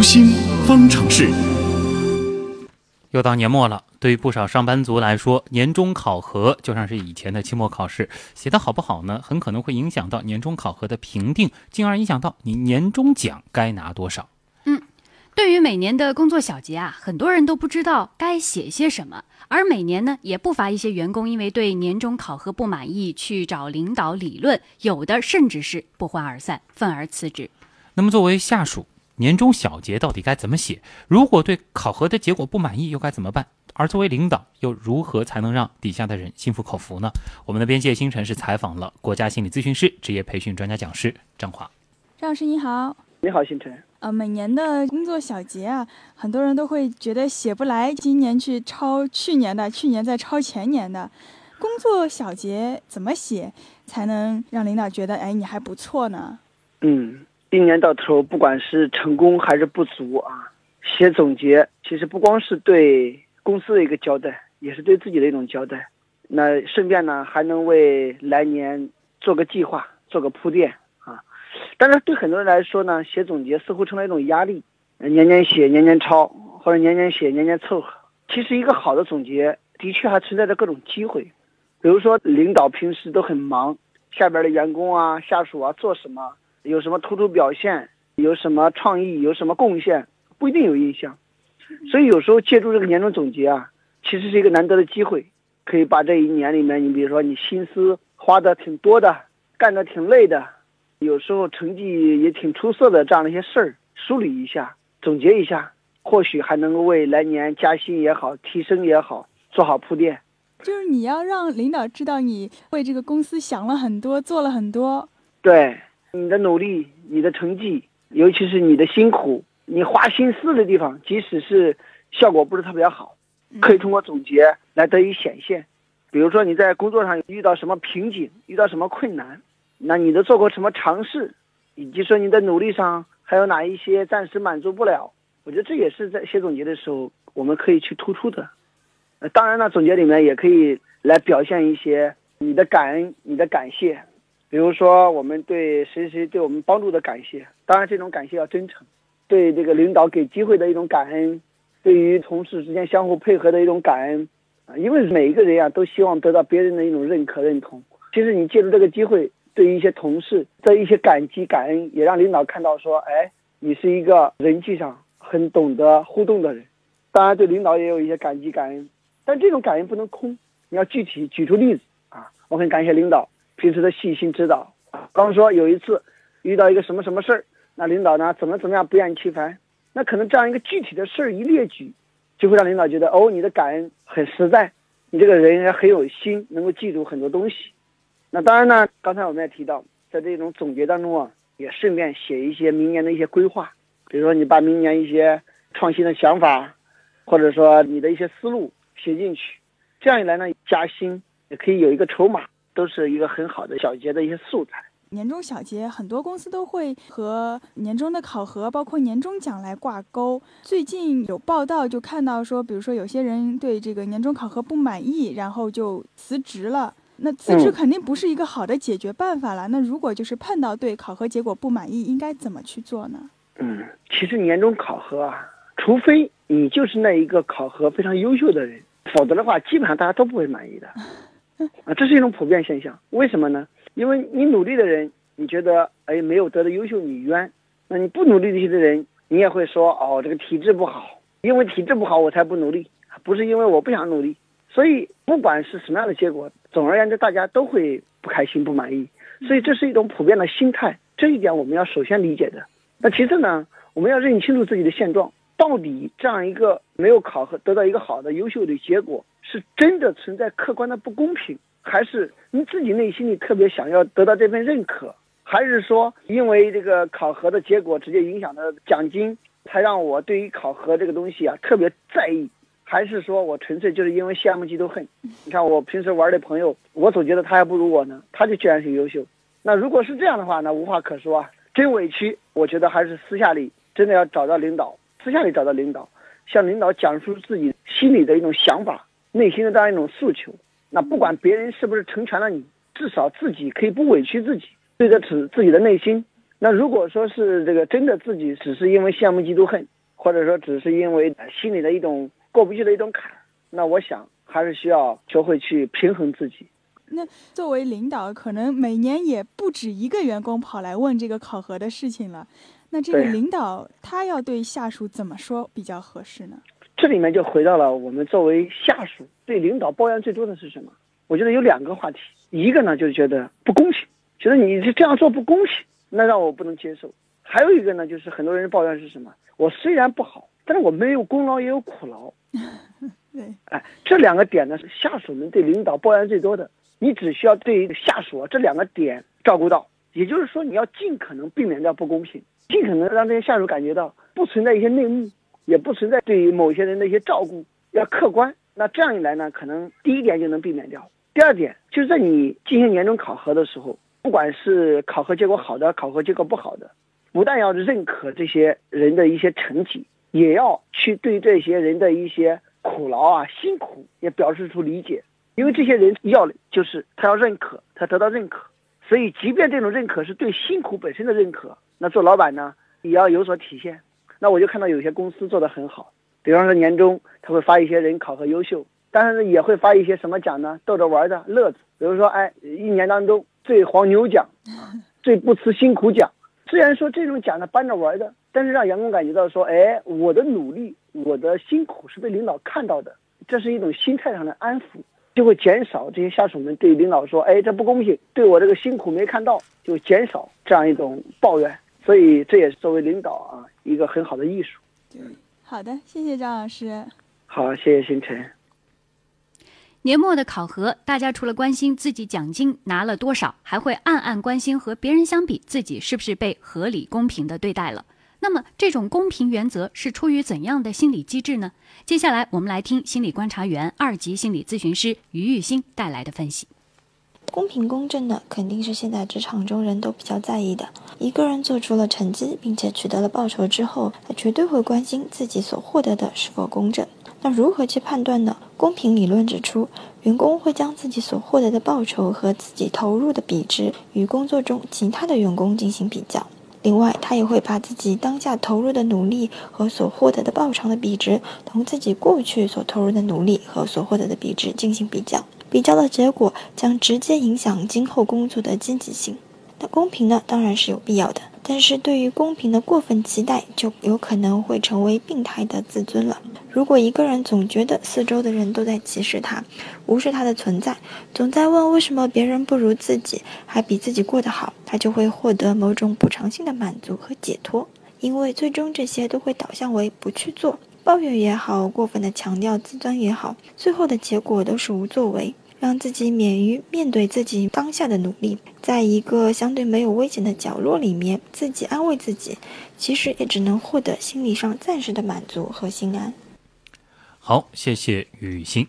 留心方程式。又到年末了，对于不少上班族来说，年终考核就像是以前的期末考试，写的好不好呢？很可能会影响到年终考核的评定，进而影响到你年终奖该拿多少。嗯，对于每年的工作小结啊，很多人都不知道该写些什么，而每年呢，也不乏一些员工因为对年终考核不满意，去找领导理论，有的甚至是不欢而散，愤而辞职。那么作为下属，年终小结到底该怎么写？如果对考核的结果不满意，又该怎么办？而作为领导，又如何才能让底下的人心服口服呢？我们的编辑星辰是采访了国家心理咨询师、职业培训专家讲师张华。张老师你好，你好星辰。呃，每年的工作小结啊，很多人都会觉得写不来，今年去抄去年的，去年再抄前年的。工作小结怎么写才能让领导觉得，哎，你还不错呢？嗯。一年到头，不管是成功还是不足啊，写总结其实不光是对公司的一个交代，也是对自己的一种交代。那顺便呢，还能为来年做个计划，做个铺垫啊。但是对很多人来说呢，写总结似乎成了一种压力，年年写，年年抄，或者年年写，年年凑合。其实一个好的总结，的确还存在着各种机会。比如说，领导平时都很忙，下边的员工啊、下属啊做什么？有什么突出表现，有什么创意，有什么贡献，不一定有印象。所以有时候借助这个年终总结啊，其实是一个难得的机会，可以把这一年里面，你比如说你心思花的挺多的，干的挺累的，有时候成绩也挺出色的这样的一些事儿梳理一下，总结一下，或许还能够为来年加薪也好，提升也好，做好铺垫。就是你要让领导知道你为这个公司想了很多，做了很多。对。你的努力，你的成绩，尤其是你的辛苦，你花心思的地方，即使是效果不是特别好，可以通过总结来得以显现。比如说你在工作上遇到什么瓶颈，遇到什么困难，那你都做过什么尝试，以及说你的努力上还有哪一些暂时满足不了，我觉得这也是在写总结的时候我们可以去突出的。呃，当然呢，总结里面也可以来表现一些你的感恩，你的感谢。比如说，我们对谁谁对我们帮助的感谢，当然这种感谢要真诚；对这个领导给机会的一种感恩，对于同事之间相互配合的一种感恩，啊，因为每一个人呀都希望得到别人的一种认可认同。其实你借助这个机会，对于一些同事的一些感激感恩，也让领导看到说，哎，你是一个人际上很懂得互动的人。当然，对领导也有一些感激感恩，但这种感恩不能空，你要具体举出例子啊。我很感谢领导。平时的细心指导啊，刚说有一次遇到一个什么什么事儿，那领导呢怎么怎么样不厌其烦，那可能这样一个具体的事儿一列举，就会让领导觉得哦，你的感恩很实在，你这个人也很有心，能够记住很多东西。那当然呢，刚才我们也提到，在这种总结当中啊，也顺便写一些明年的一些规划，比如说你把明年一些创新的想法，或者说你的一些思路写进去，这样一来呢，加薪也可以有一个筹码。都是一个很好的小结的一些素材。年终小结，很多公司都会和年终的考核，包括年终奖来挂钩。最近有报道就看到说，比如说有些人对这个年终考核不满意，然后就辞职了。那辞职肯定不是一个好的解决办法了。那如果就是碰到对考核结果不满意，应该怎么去做呢？嗯，其实年终考核啊，除非你就是那一个考核非常优秀的人，否则的话，基本上大家都不会满意的。啊，这是一种普遍现象。为什么呢？因为你努力的人，你觉得哎没有得到优秀，你冤；那你不努力的人，你也会说哦，这个体质不好，因为体质不好我才不努力，不是因为我不想努力。所以不管是什么样的结果，总而言之，大家都会不开心、不满意。所以这是一种普遍的心态，这一点我们要首先理解的。那其次呢，我们要认清楚自己的现状，到底这样一个没有考核得到一个好的、优秀的结果。是真的存在客观的不公平，还是你自己内心里特别想要得到这份认可，还是说因为这个考核的结果直接影响的奖金，才让我对于考核这个东西啊特别在意？还是说我纯粹就是因为羡慕嫉妒恨？你看我平时玩的朋友，我总觉得他还不如我呢，他就居然是优秀。那如果是这样的话，那无话可说啊，真委屈。我觉得还是私下里真的要找到领导，私下里找到领导，向领导讲述自己心里的一种想法。内心的这样一种诉求，那不管别人是不是成全了你，至少自己可以不委屈自己，对得起自己的内心，那如果说是这个真的自己只是因为羡慕嫉妒恨，或者说只是因为心里的一种过不去的一种坎，那我想还是需要学会去平衡自己。那作为领导，可能每年也不止一个员工跑来问这个考核的事情了。那这个领导他要对下属怎么说比较合适呢？这里面就回到了我们作为下属对领导抱怨最多的是什么？我觉得有两个话题，一个呢就是觉得不公平，觉得你是这样做不公平。那让我不能接受。还有一个呢，就是很多人抱怨是什么？我虽然不好，但是我没有功劳也有苦劳。对，哎，这两个点呢是下属们对领导抱怨最多的。你只需要对下属这两个点照顾到，也就是说你要尽可能避免掉不公平，尽可能让这些下属感觉到不存在一些内幕，也不存在对于某些人的一些照顾，要客观。那这样一来呢，可能第一点就能避免掉。第二点就是在你进行年终考核的时候。不管是考核结果好的，考核结果不好的，不但要认可这些人的一些成绩，也要去对这些人的一些苦劳啊、辛苦也表示出理解。因为这些人要的就是他要认可，他得到认可。所以，即便这种认可是对辛苦本身的认可，那做老板呢也要有所体现。那我就看到有些公司做得很好，比方说年终他会发一些人考核优秀，但是也会发一些什么奖呢？逗着玩的乐子，比如说，哎，一年当中。最黄牛奖，最不辞辛苦奖。虽然说这种奖呢搬着玩的，但是让员工感觉到说，哎，我的努力，我的辛苦是被领导看到的，这是一种心态上的安抚，就会减少这些下属们对领导说，哎，这不公平，对我这个辛苦没看到，就减少这样一种抱怨。所以这也是作为领导啊一个很好的艺术。对，好的，谢谢张老师。好，谢谢星辰。年末的考核，大家除了关心自己奖金拿了多少，还会暗暗关心和别人相比，自己是不是被合理公平的对待了。那么，这种公平原则是出于怎样的心理机制呢？接下来，我们来听心理观察员、二级心理咨询师于玉新带来的分析。公平公正呢，肯定是现在职场中人都比较在意的。一个人做出了成绩，并且取得了报酬之后，他绝对会关心自己所获得的是否公正。那如何去判断呢？公平理论指出，员工会将自己所获得的报酬和自己投入的比值与工作中其他的员工进行比较。另外，他也会把自己当下投入的努力和所获得的报酬的比值，同自己过去所投入的努力和所获得的比值进行比较。比较的结果将直接影响今后工作的积极性。那公平呢，当然是有必要的。但是对于公平的过分期待，就有可能会成为病态的自尊了。如果一个人总觉得四周的人都在歧视他，无视他的存在，总在问为什么别人不如自己，还比自己过得好，他就会获得某种补偿性的满足和解脱。因为最终这些都会导向为不去做，抱怨也好，过分的强调自尊也好，最后的结果都是无作为。让自己免于面对自己当下的努力，在一个相对没有危险的角落里面，自己安慰自己，其实也只能获得心理上暂时的满足和心安。好，谢谢雨欣。